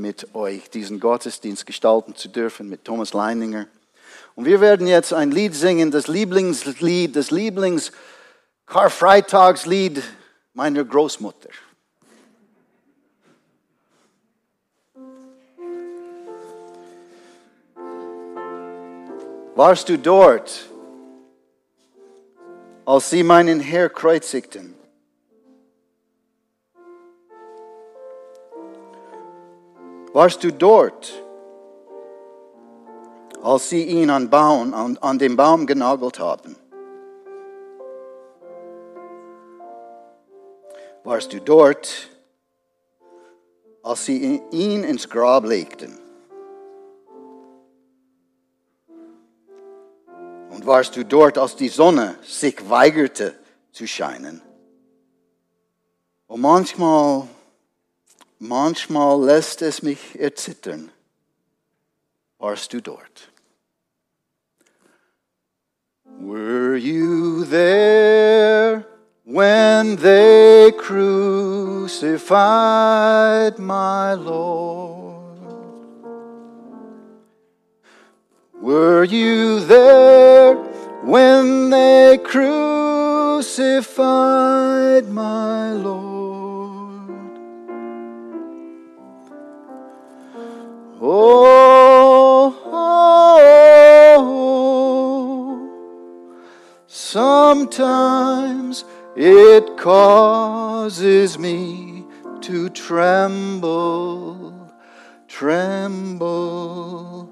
mit euch diesen Gottesdienst gestalten zu dürfen mit Thomas Leininger. Und wir werden jetzt ein Lied singen, das Lieblingslied, das Lieblings-Karfreitagslied meiner Großmutter. Warst du dort, als sie meinen Herr kreuzigten? Warst du dort, als sie ihn an, Baum, an, an den Baum genagelt haben? Warst du dort, als sie ihn ins Grab legten? Und warst du dort, als die Sonne sich weigerte zu scheinen? Und manchmal, manchmal lässt es mich erzittern. Warst du dort? Were you there when they crucified my Lord? Were you there when they crucified my Lord? Sometimes it causes me to tremble, tremble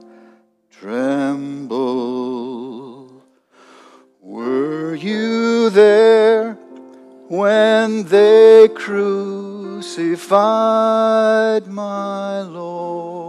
tremble. Were you there when they crucified my Lord?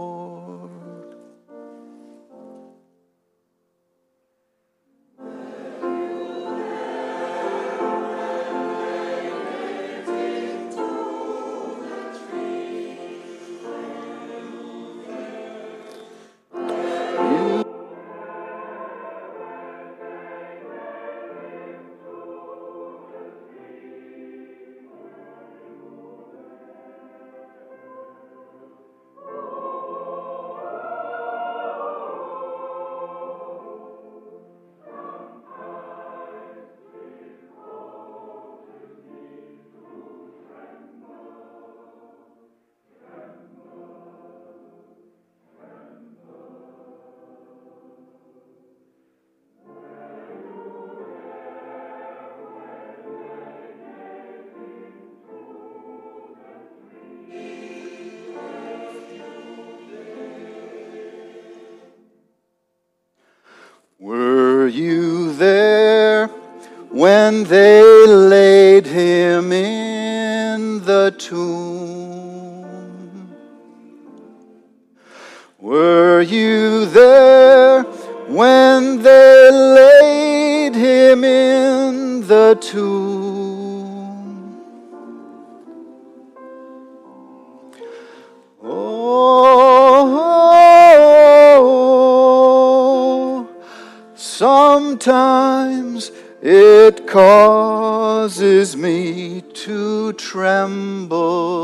Were you there when they laid him in the tomb? Were you there when they laid him in the tomb? Sometimes it causes me to tremble,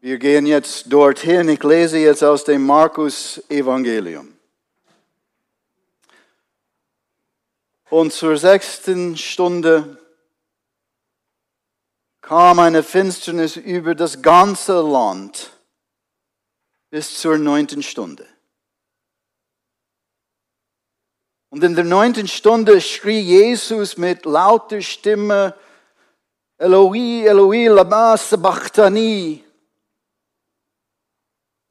Wir gehen jetzt dorthin. Ich lese jetzt aus dem Markus Evangelium. Und zur sechsten Stunde kam eine Finsternis über das ganze Land bis zur neunten Stunde. Und in der neunten Stunde schrie Jesus mit lauter Stimme, Eloi, Eloi, lama sabachthani.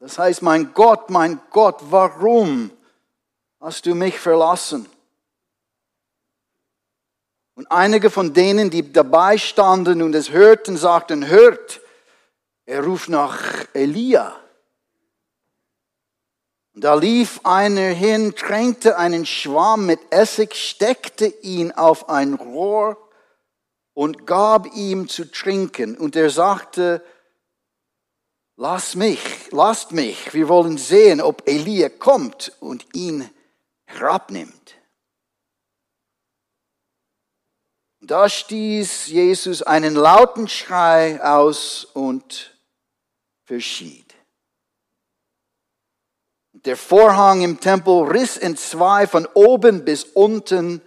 Das heißt, mein Gott, mein Gott, warum hast du mich verlassen? Und einige von denen, die dabei standen und es hörten, sagten, hört, er ruft nach Elia. Und da lief einer hin, tränkte einen Schwamm mit Essig, steckte ihn auf ein Rohr und gab ihm zu trinken. Und er sagte, lass mich, lasst mich, wir wollen sehen, ob Elia kommt und ihn herabnimmt. Da stieß Jesus einen lauten Schrei aus und verschied. Der Vorhang im Tempel riss in zwei von oben bis unten.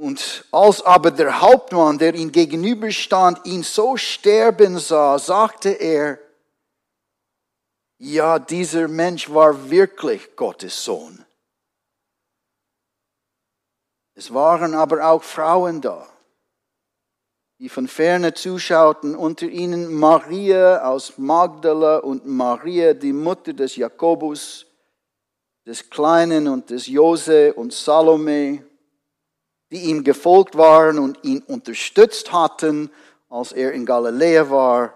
Und als aber der Hauptmann, der ihm gegenüberstand, ihn so sterben sah, sagte er, ja, dieser Mensch war wirklich Gottes Sohn. Es waren aber auch Frauen da, die von ferne zuschauten, unter ihnen Maria aus Magdala und Maria, die Mutter des Jakobus, des Kleinen und des Jose und Salome, die ihm gefolgt waren und ihn unterstützt hatten, als er in Galiläa war,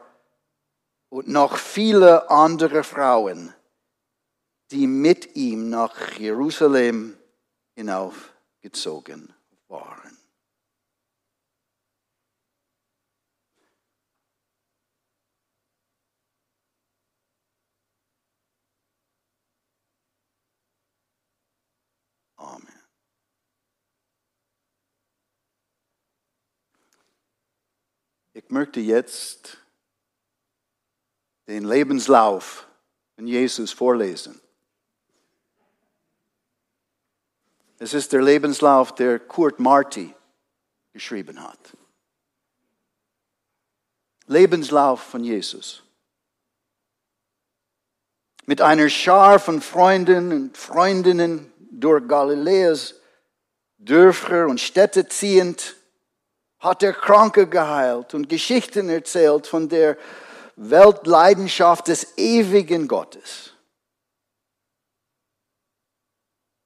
und noch viele andere Frauen, die mit ihm nach Jerusalem hinauf gezogen waren. Ich möchte jetzt den Lebenslauf von Jesus vorlesen. Es ist der Lebenslauf, der Kurt Marti geschrieben hat. Lebenslauf von Jesus. Mit einer Schar von Freunden und Freundinnen durch Galiläas Dörfer und Städte ziehend, hat er Kranke geheilt und Geschichten erzählt von der Weltleidenschaft des ewigen Gottes.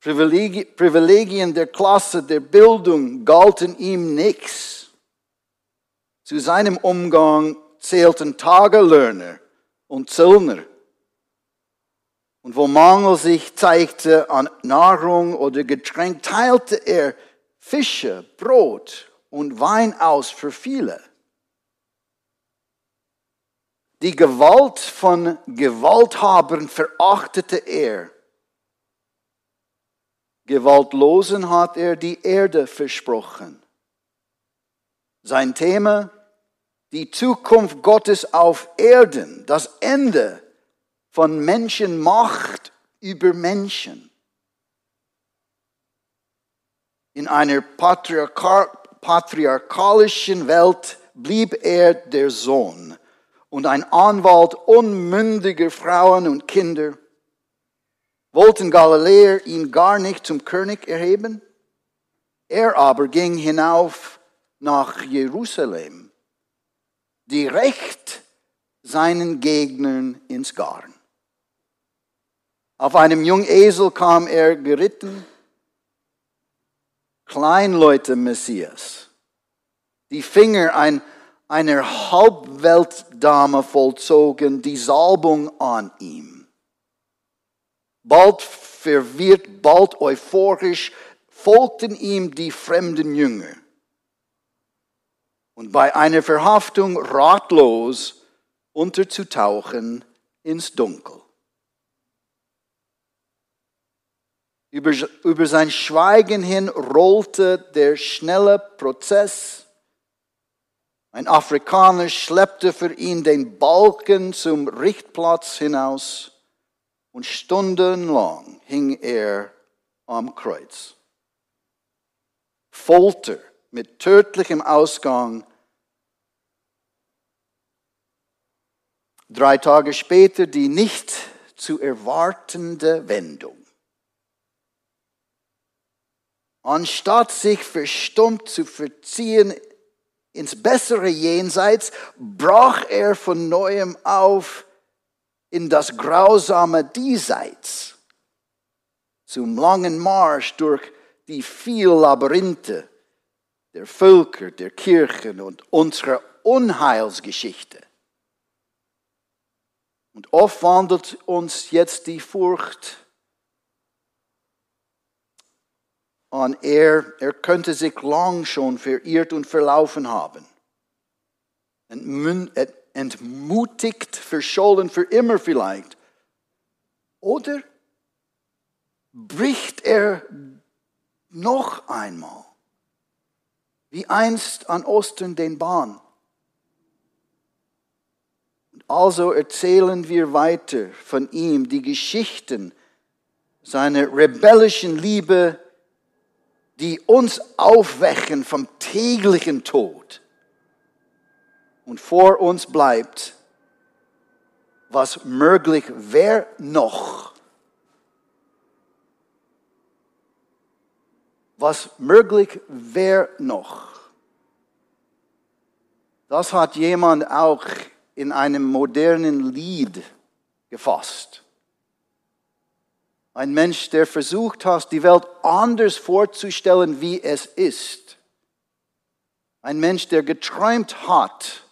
Privilegien der Klasse, der Bildung galten ihm nichts. Zu seinem Umgang zählten Tagelöhner und Zöllner. Und wo Mangel sich zeigte an Nahrung oder Getränk, teilte er Fische, Brot und Wein aus für viele. Die Gewalt von Gewalthabern verachtete er Gewaltlosen hat er die Erde versprochen. Sein Thema, die Zukunft Gottes auf Erden, das Ende von Menschenmacht über Menschen. In einer patriarchalischen Welt blieb er der Sohn und ein Anwalt unmündiger Frauen und Kinder wollten Galiläer ihn gar nicht zum König erheben. Er aber ging hinauf nach Jerusalem, direkt seinen Gegnern ins Garn. Auf einem jungen Esel kam er geritten, Kleinleute Messias, die Finger ein, einer Halbweltdame vollzogen, die Salbung an ihm bald verwirrt, bald euphorisch, folgten ihm die fremden Jünger. Und bei einer Verhaftung ratlos unterzutauchen ins Dunkel. Über, über sein Schweigen hin rollte der schnelle Prozess. Ein Afrikaner schleppte für ihn den Balken zum Richtplatz hinaus und stundenlang hing er am Kreuz. Folter mit tödlichem Ausgang. Drei Tage später die nicht zu erwartende Wendung. Anstatt sich verstummt zu verziehen ins bessere Jenseits, brach er von neuem auf in das grausame Diesseits. Zum langen Marsch durch die viel Labyrinthe der Völker, der Kirchen und unserer Unheilsgeschichte. Und oft wandelt uns jetzt die Furcht an er, er könnte sich lang schon verirrt und verlaufen haben. Entmutigt, verschollen für immer vielleicht. Oder bricht er noch einmal, wie einst an Ostern den Bahn. Und also erzählen wir weiter von ihm die Geschichten seiner rebellischen Liebe die uns aufwecken vom täglichen Tod. Und vor uns bleibt, was möglich wäre noch. Was möglich wäre noch. Das hat jemand auch in einem modernen Lied gefasst. Ein Mensch, der versucht hat, die Welt anders vorzustellen, wie es ist. Ein Mensch, der geträumt hat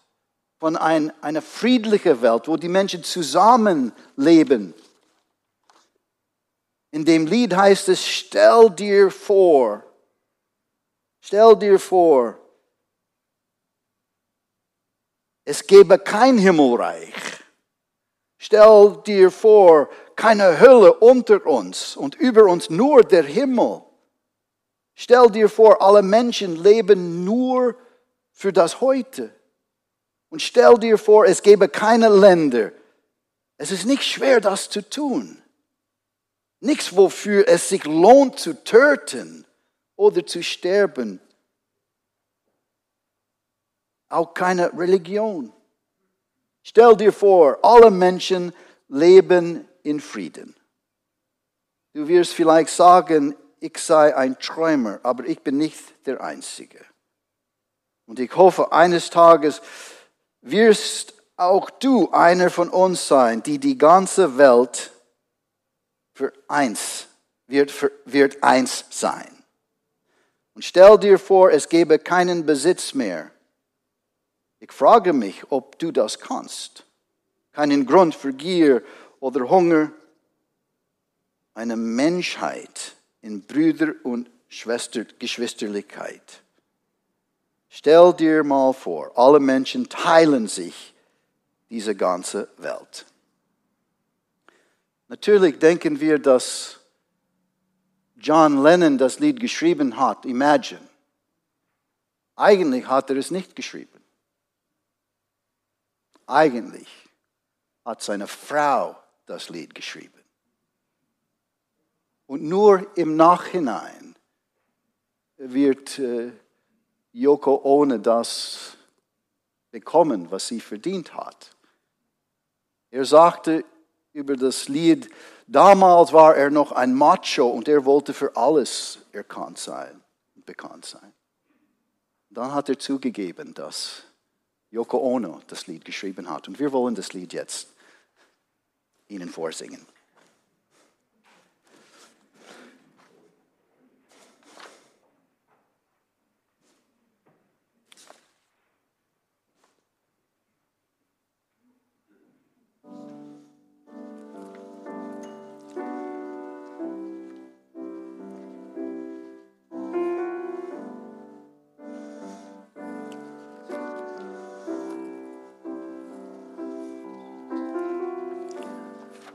von ein, einer friedlichen Welt, wo die Menschen zusammenleben. In dem Lied heißt es, stell dir vor, stell dir vor, es gäbe kein Himmelreich. Stell dir vor, keine Hölle unter uns und über uns nur der Himmel. Stell dir vor, alle Menschen leben nur für das Heute. Und stell dir vor, es gäbe keine Länder. Es ist nicht schwer, das zu tun. Nichts, wofür es sich lohnt zu töten oder zu sterben. Auch keine Religion. Stell dir vor, alle Menschen leben in Frieden. Du wirst vielleicht sagen, ich sei ein Träumer, aber ich bin nicht der Einzige. Und ich hoffe, eines Tages wirst auch du einer von uns sein, die die ganze Welt für eins wird, für, wird eins sein. Und stell dir vor, es gäbe keinen Besitz mehr. Ich frage mich, ob du das kannst. Keinen Grund für Gier oder Hunger, eine Menschheit in Brüder und Schwester, Geschwisterlichkeit. Stell dir mal vor, alle Menschen teilen sich diese ganze Welt. Natürlich denken wir, dass John Lennon das Lied geschrieben hat, Imagine. Eigentlich hat er es nicht geschrieben. Eigentlich hat seine Frau das Lied geschrieben. Und nur im Nachhinein wird äh, Yoko Ono das bekommen, was sie verdient hat. Er sagte über das Lied, damals war er noch ein Macho und er wollte für alles erkannt sein und bekannt sein. Dann hat er zugegeben, dass Yoko Ono das Lied geschrieben hat. Und wir wollen das Lied jetzt Ihnen vorsingen.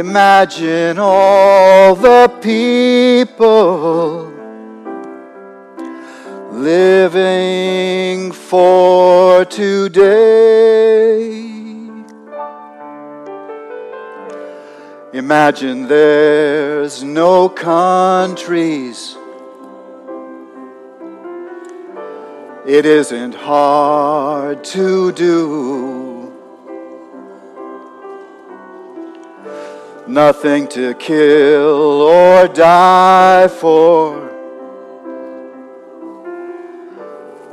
Imagine all the people living for today. Imagine there's no countries. It isn't hard to do. Nothing to kill or die for.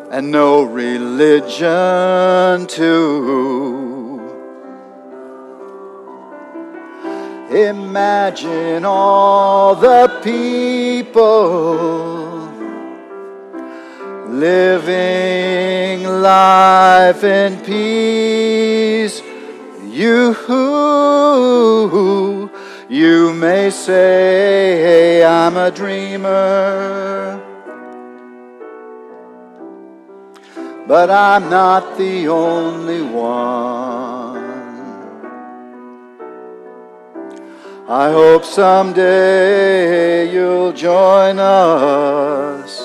And no religion too. Imagine all the people living life in peace. You, you may say, I'm a dreamer. But I'm not the only one. I hope someday you'll join us.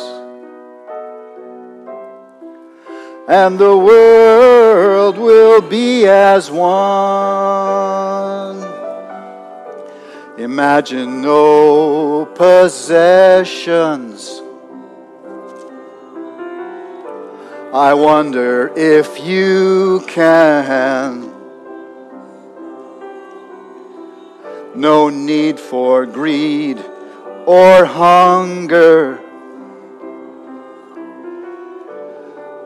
And the world will be as one. Imagine no possessions. I wonder if you can. no need for greed or hunger.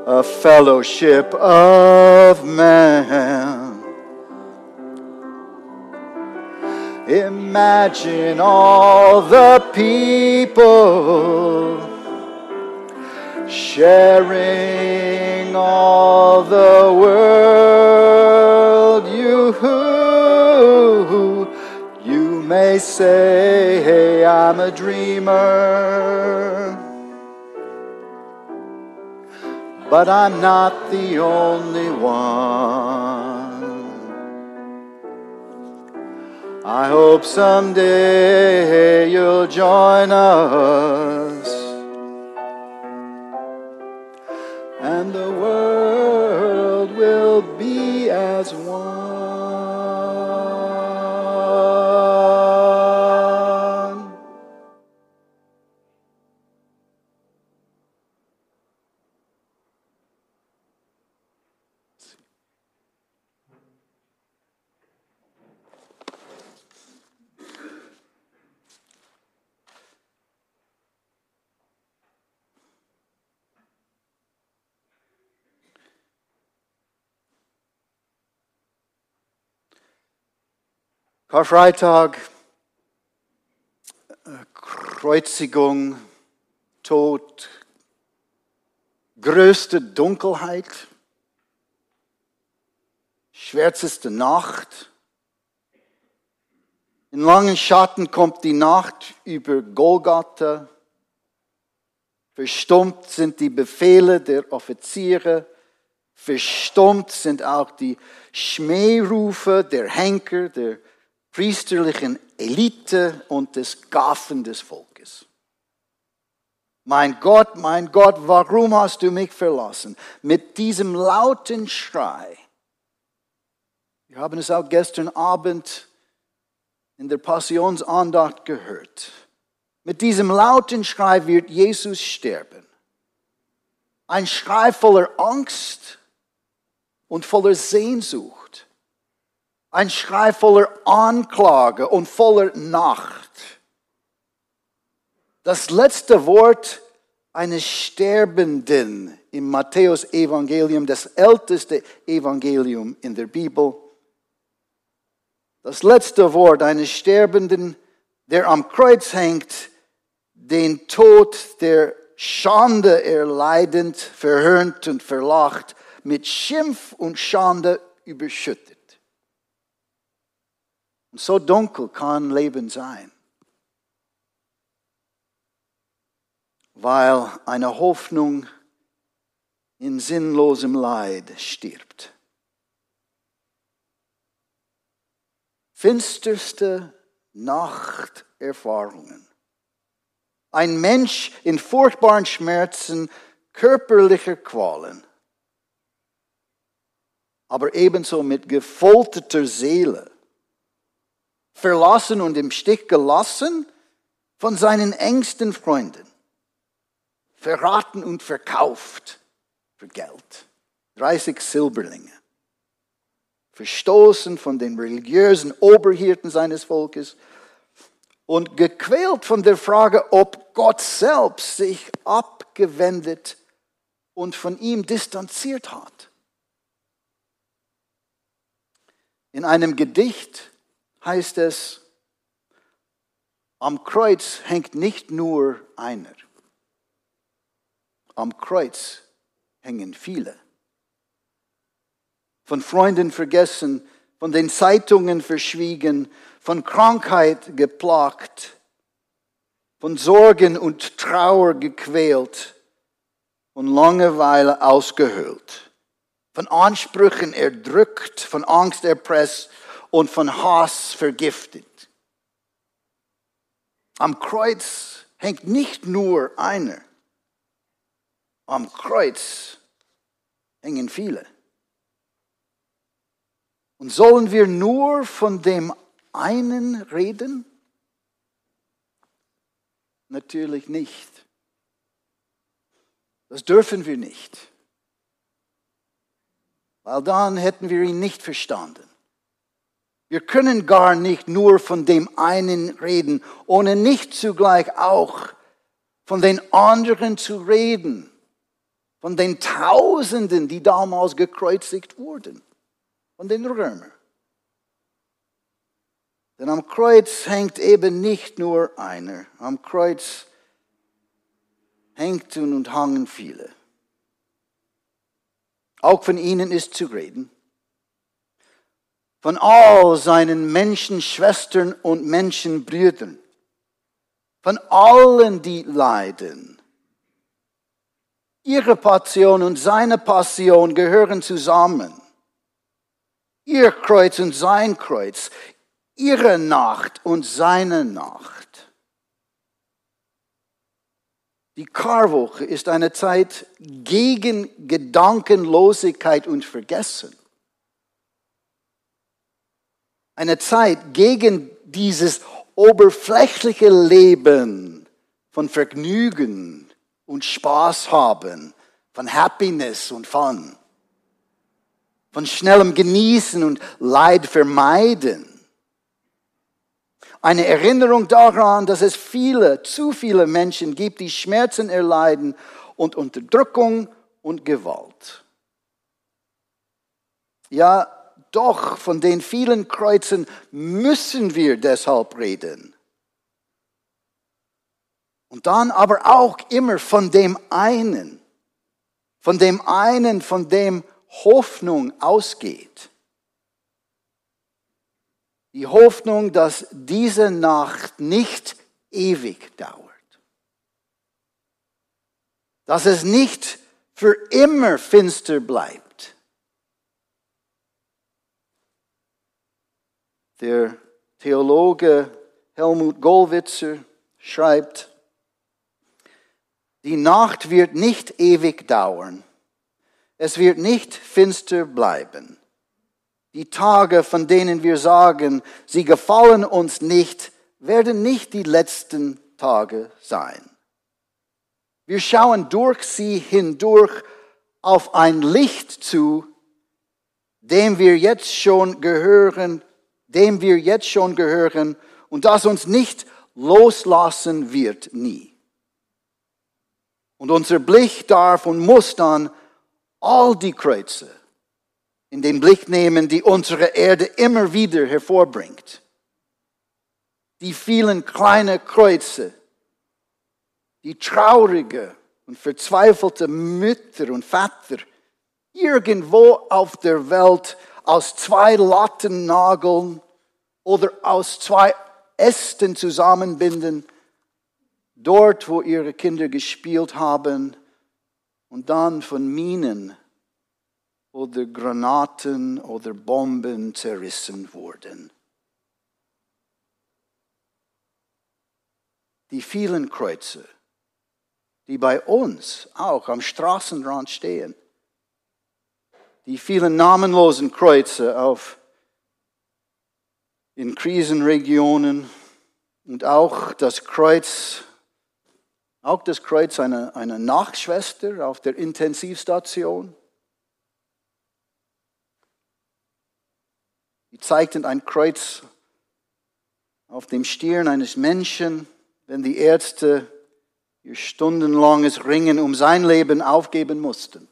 A fellowship of man. Imagine all the people sharing all the world. You who you may say, hey, I'm a dreamer. But I'm not the only one. I hope someday you'll join us. And the world Karfreitag, äh, Kreuzigung, Tod, größte Dunkelheit, schwärzeste Nacht. In langen Schatten kommt die Nacht über Golgatha. Verstummt sind die Befehle der Offiziere. Verstummt sind auch die Schmährufe der Henker, der priesterlichen Elite und des Gaffen des Volkes. Mein Gott, mein Gott, warum hast du mich verlassen? Mit diesem lauten Schrei. Wir haben es auch gestern Abend in der Passionsandacht gehört. Mit diesem lauten Schrei wird Jesus sterben. Ein Schrei voller Angst und voller Sehnsucht. Ein Schrei voller Anklage und voller Nacht. Das letzte Wort eines Sterbenden im Matthäus-Evangelium, das älteste Evangelium in der Bibel. Das letzte Wort eines Sterbenden, der am Kreuz hängt, den Tod der Schande erleidend, verhöhnt und verlacht, mit Schimpf und Schande überschüttet. Und so dunkel kann Leben sein, weil eine Hoffnung in sinnlosem Leid stirbt. Finsterste Nachterfahrungen. Ein Mensch in furchtbaren Schmerzen, körperlicher Qualen, aber ebenso mit gefolterter Seele, verlassen und im Stich gelassen von seinen engsten Freunden, verraten und verkauft für Geld. 30 Silberlinge. Verstoßen von den religiösen Oberhirten seines Volkes und gequält von der Frage, ob Gott selbst sich abgewendet und von ihm distanziert hat. In einem Gedicht heißt es, am Kreuz hängt nicht nur einer, am Kreuz hängen viele. Von Freunden vergessen, von den Zeitungen verschwiegen, von Krankheit geplagt, von Sorgen und Trauer gequält, von Langeweile ausgehöhlt, von Ansprüchen erdrückt, von Angst erpresst und von Hass vergiftet. Am Kreuz hängt nicht nur einer, am Kreuz hängen viele. Und sollen wir nur von dem einen reden? Natürlich nicht. Das dürfen wir nicht. Weil dann hätten wir ihn nicht verstanden. Wir können gar nicht nur von dem einen reden, ohne nicht zugleich auch von den anderen zu reden von den Tausenden, die damals gekreuzigt wurden, von den Römern. Denn am Kreuz hängt eben nicht nur einer, am Kreuz hängten und hangen viele. Auch von ihnen ist zu reden. Von all seinen Menschenschwestern und Menschenbrüdern. Von allen, die leiden Ihre Passion und seine Passion gehören zusammen. Ihr Kreuz und sein Kreuz, ihre Nacht und seine Nacht. Die Karwoche ist eine Zeit gegen Gedankenlosigkeit und Vergessen. Eine Zeit gegen dieses oberflächliche Leben von Vergnügen, und Spaß haben, von Happiness und Fun, von schnellem Genießen und Leid vermeiden. Eine Erinnerung daran, dass es viele, zu viele Menschen gibt, die Schmerzen erleiden und Unterdrückung und Gewalt. Ja, doch von den vielen Kreuzen müssen wir deshalb reden. Und dann aber auch immer von dem einen, von dem einen, von dem Hoffnung ausgeht. Die Hoffnung, dass diese Nacht nicht ewig dauert. Dass es nicht für immer finster bleibt. Der Theologe Helmut Gollwitzer schreibt, die Nacht wird nicht ewig dauern. Es wird nicht finster bleiben. Die Tage, von denen wir sagen, sie gefallen uns nicht, werden nicht die letzten Tage sein. Wir schauen durch sie hindurch auf ein Licht zu, dem wir jetzt schon gehören, dem wir jetzt schon gehören und das uns nicht loslassen wird nie. Und unser Blick darf und muss dann all die Kreuze in den Blick nehmen, die unsere Erde immer wieder hervorbringt. Die vielen kleinen Kreuze, die traurige und verzweifelte Mütter und Väter irgendwo auf der Welt aus zwei Latten nageln oder aus zwei Ästen zusammenbinden, dort wo ihre Kinder gespielt haben und dann von Minen oder Granaten oder Bomben zerrissen wurden. Die vielen Kreuze, die bei uns auch am Straßenrand stehen, die vielen namenlosen Kreuze auf in Krisenregionen und auch das Kreuz, auch das Kreuz einer, einer Nachschwester auf der Intensivstation. Die zeigten ein Kreuz auf dem Stirn eines Menschen, wenn die Ärzte ihr stundenlanges Ringen um sein Leben aufgeben mussten.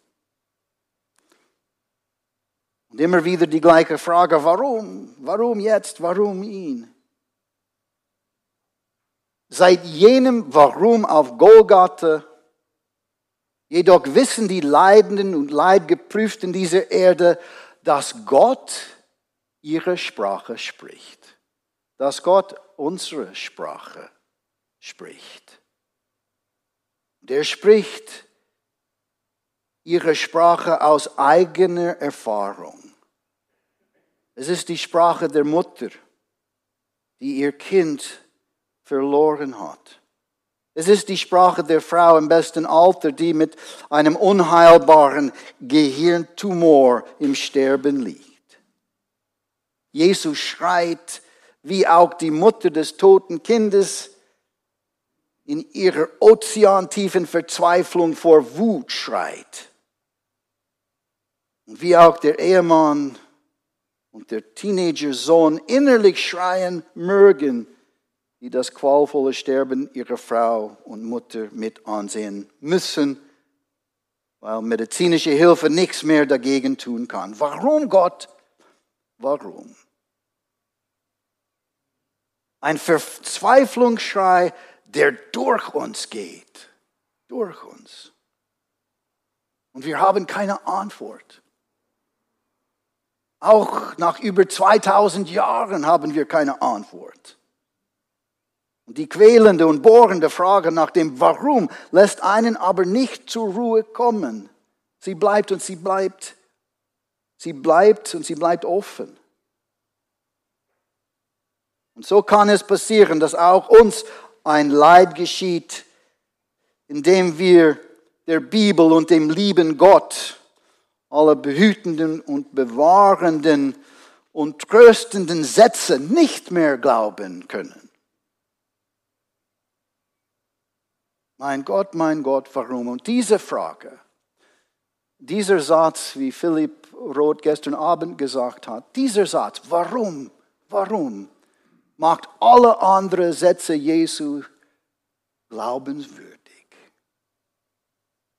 Und immer wieder die gleiche Frage, warum? Warum jetzt? Warum ihn? Seit jenem Warum auf Golgatha, jedoch wissen die Leidenden und Leidgeprüften dieser Erde, dass Gott ihre Sprache spricht. Dass Gott unsere Sprache spricht. Der spricht ihre Sprache aus eigener Erfahrung. Es ist die Sprache der Mutter, die ihr Kind verloren hat. Es ist die Sprache der Frau im besten Alter, die mit einem unheilbaren Gehirntumor im Sterben liegt. Jesus schreit, wie auch die Mutter des toten Kindes, in ihrer ozeantiefen Verzweiflung vor Wut schreit. Und wie auch der Ehemann und der Teenager-Sohn innerlich schreien mögen, die das qualvolle Sterben ihrer Frau und Mutter mit ansehen müssen, weil medizinische Hilfe nichts mehr dagegen tun kann. Warum Gott? Warum? Ein Verzweiflungsschrei, der durch uns geht. Durch uns. Und wir haben keine Antwort. Auch nach über 2000 Jahren haben wir keine Antwort. Und die quälende und bohrende Frage nach dem Warum lässt einen aber nicht zur Ruhe kommen. Sie bleibt und sie bleibt, sie bleibt und sie bleibt offen. Und so kann es passieren, dass auch uns ein Leid geschieht, indem wir der Bibel und dem lieben Gott alle behütenden und bewahrenden und tröstenden Sätze nicht mehr glauben können. Mein Gott, mein Gott, warum? Und diese Frage, dieser Satz, wie Philipp Roth gestern Abend gesagt hat, dieser Satz, warum, warum, macht alle anderen Sätze Jesu glaubenswürdig.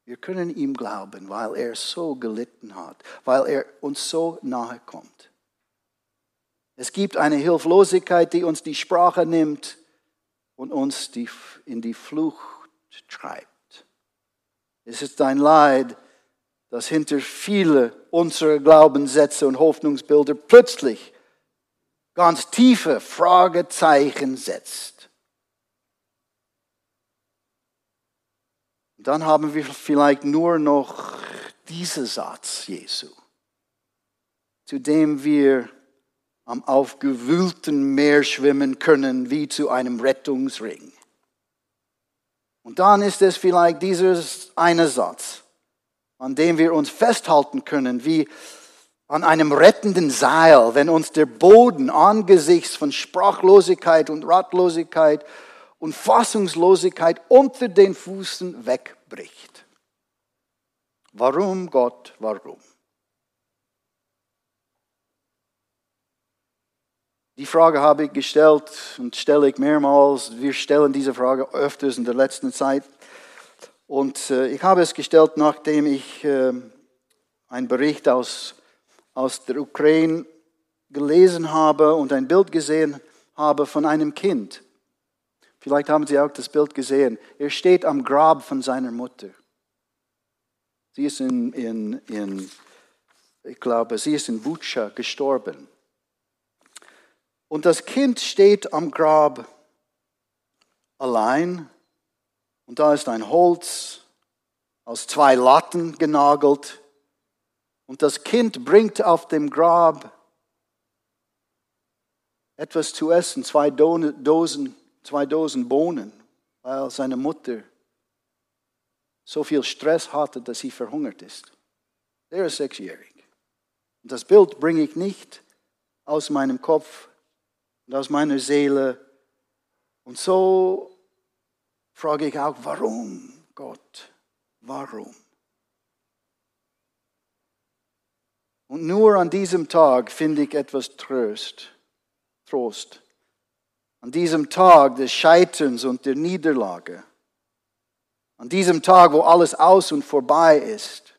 Wir können ihm glauben, weil er so gelitten hat, weil er uns so nahe kommt. Es gibt eine Hilflosigkeit, die uns die Sprache nimmt und uns die, in die Flucht treibt. Es ist ein Leid, das hinter viele unserer Glaubenssätze und Hoffnungsbilder plötzlich ganz tiefe Fragezeichen setzt. Dann haben wir vielleicht nur noch diesen Satz Jesu, zu dem wir am aufgewühlten Meer schwimmen können wie zu einem Rettungsring. Und dann ist es vielleicht dieser eine Satz, an dem wir uns festhalten können, wie an einem rettenden Seil, wenn uns der Boden angesichts von Sprachlosigkeit und Ratlosigkeit und Fassungslosigkeit unter den Füßen wegbricht. Warum Gott, warum? Die Frage habe ich gestellt und stelle ich mehrmals. Wir stellen diese Frage öfters in der letzten Zeit. Und äh, ich habe es gestellt, nachdem ich äh, einen Bericht aus aus der Ukraine gelesen habe und ein Bild gesehen habe von einem Kind. Vielleicht haben Sie auch das Bild gesehen. Er steht am Grab von seiner Mutter. Sie ist in, in, in ich glaube, sie ist in Butscha gestorben. Und das Kind steht am Grab allein und da ist ein Holz aus zwei Latten genagelt und das Kind bringt auf dem Grab etwas zu essen, zwei Dosen, zwei Dosen Bohnen, weil seine Mutter so viel Stress hatte, dass sie verhungert ist. Er ist sechsjährig. Und das Bild bringe ich nicht aus meinem Kopf und aus meiner Seele. Und so frage ich auch, warum, Gott? Warum? Und nur an diesem Tag finde ich etwas Trost. Trost. An diesem Tag des Scheiterns und der Niederlage. An diesem Tag, wo alles aus und vorbei ist.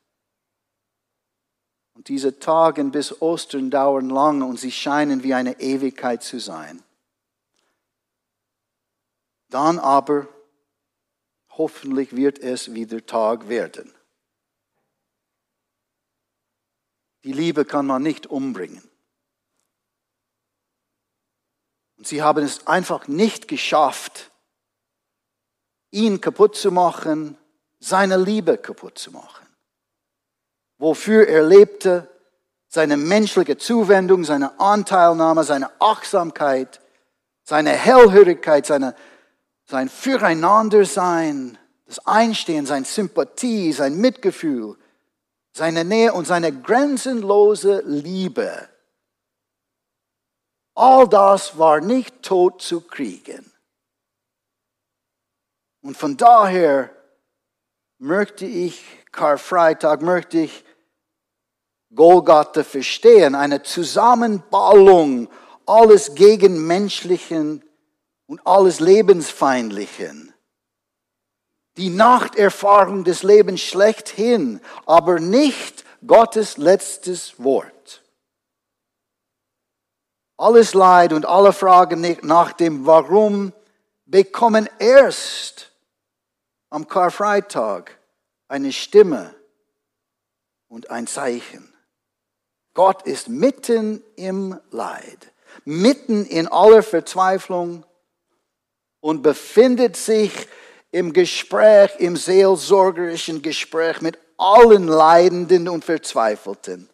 Und diese Tage bis Ostern dauern lange und sie scheinen wie eine Ewigkeit zu sein. Dann aber, hoffentlich wird es wieder Tag werden. Die Liebe kann man nicht umbringen. Und sie haben es einfach nicht geschafft, ihn kaputt zu machen, seine Liebe kaputt zu machen. Wofür er lebte, seine menschliche Zuwendung, seine Anteilnahme, seine Achtsamkeit, seine Hellhörigkeit, seine, sein Füreinandersein, das Einstehen, seine Sympathie, sein Mitgefühl, seine Nähe und seine grenzenlose Liebe. All das war nicht tot zu kriegen. Und von daher möchte ich Karfreitag, möchte ich Golgatha verstehen, eine Zusammenballung alles Gegenmenschlichen und alles Lebensfeindlichen. Die Nachterfahrung des Lebens schlechthin, aber nicht Gottes letztes Wort. Alles Leid und alle Fragen nach dem Warum bekommen erst am Karfreitag eine Stimme und ein Zeichen. Gott ist mitten im Leid, mitten in aller Verzweiflung und befindet sich im Gespräch, im seelsorgerischen Gespräch mit allen Leidenden und Verzweifelten.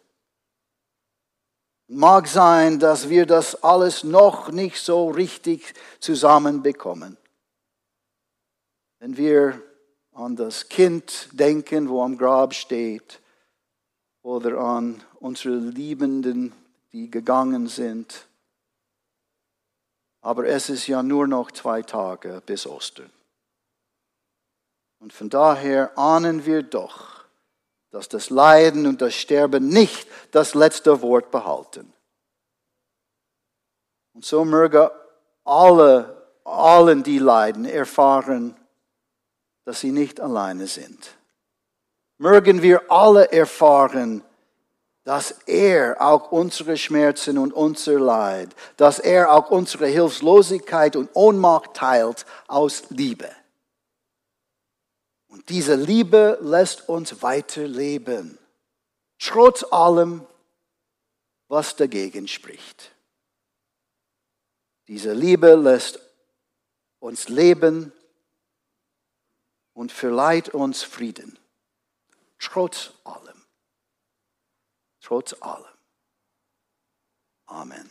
Mag sein, dass wir das alles noch nicht so richtig zusammenbekommen. Wenn wir an das Kind denken, wo am Grab steht, oder an unsere Liebenden, die gegangen sind. Aber es ist ja nur noch zwei Tage bis Ostern. Und von daher ahnen wir doch, dass das Leiden und das Sterben nicht das letzte Wort behalten. Und so möge alle, allen, die leiden, erfahren, dass sie nicht alleine sind. Mögen wir alle erfahren, dass er auch unsere Schmerzen und unser Leid, dass er auch unsere Hilflosigkeit und Ohnmacht teilt aus Liebe. Und diese Liebe lässt uns weiterleben, trotz allem, was dagegen spricht. Diese Liebe lässt uns leben und verleiht uns Frieden. Trotz allem. Trotz allem. Amen.